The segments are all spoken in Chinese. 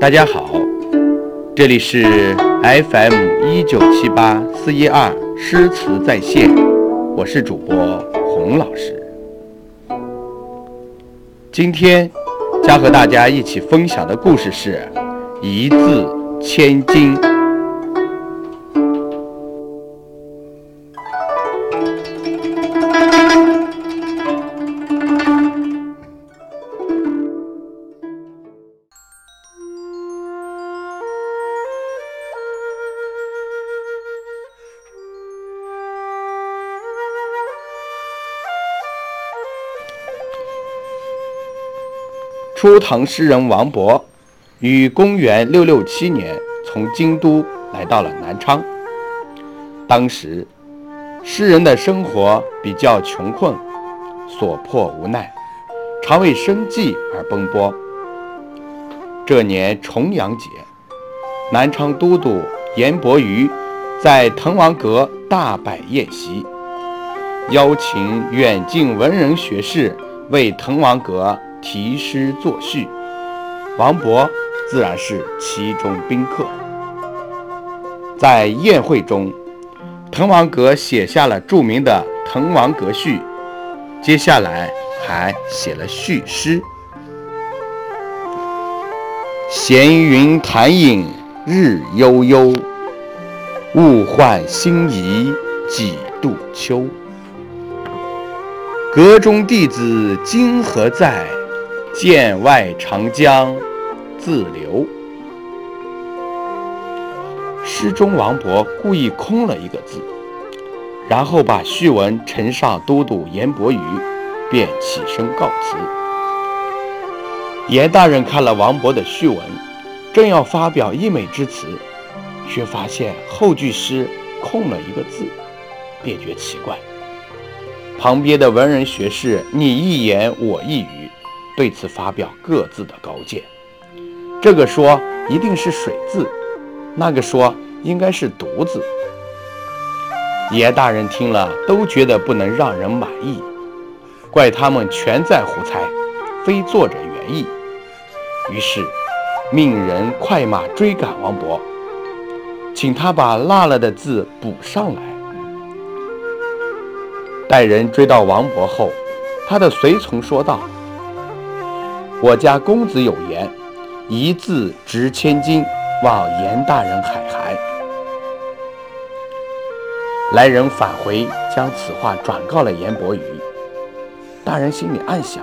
大家好，这里是 FM 一九七八四一二诗词在线，我是主播洪老师。今天将和大家一起分享的故事是“一字千金”。初唐诗人王勃于公元六六七年从京都来到了南昌。当时，诗人的生活比较穷困，所迫无奈，常为生计而奔波。这年重阳节，南昌都督严伯瑜在滕王阁大摆宴席，邀请远近文人学士为滕王阁。题诗作序，王勃自然是其中宾客。在宴会中，滕王阁写下了著名的《滕王阁序》，接下来还写了序诗：“闲云潭影日悠悠，物换星移几度秋。阁中弟子今何在？”剑外长江自流。诗中王勃故意空了一个字，然后把序文呈上都督严伯瑜，便起身告辞。严大人看了王勃的序文，正要发表溢美之词，却发现后句诗空了一个字，便觉奇怪。旁边的文人学士你一言我一语。对此发表各自的高见，这个说一定是水字，那个说应该是独字。严大人听了都觉得不能让人满意，怪他们全在胡猜，非作者原意。于是命人快马追赶王勃，请他把落了的字补上来。待人追到王勃后，他的随从说道。我家公子有言：“一字值千金，望严大人海涵。”来人返回，将此话转告了严伯瑜。大人心里暗想：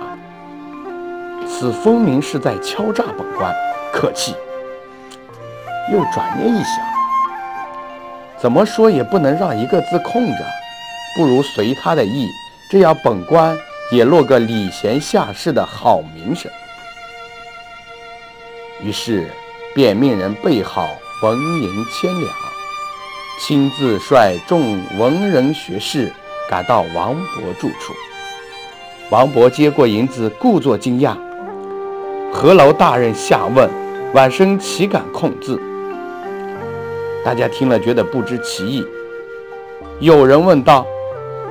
此分明是在敲诈本官，可气。又转念一想，怎么说也不能让一个字空着，不如随他的意，这样本官也落个礼贤下士的好名声。于是，便命人备好纹银千两，亲自率众文人学士赶到王勃住处。王勃接过银子，故作惊讶：“何劳大人下问？晚生岂敢空字？”大家听了，觉得不知其意。有人问道：“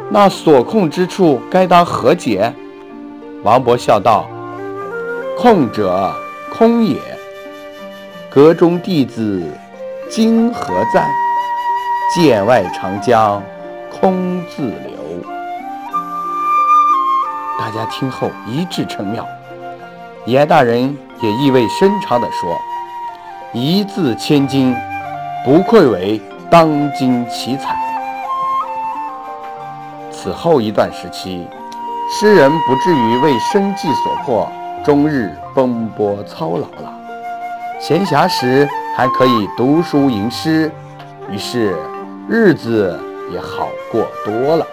那所空之处，该当何解？”王勃笑道：“空者，空也。”阁中弟子今何在？剑外长江空自流。大家听后一致称妙。严大人也意味深长地说：“一字千金，不愧为当今奇才。”此后一段时期，诗人不至于为生计所迫，终日奔波操劳了。闲暇时还可以读书吟诗，于是日子也好过多了。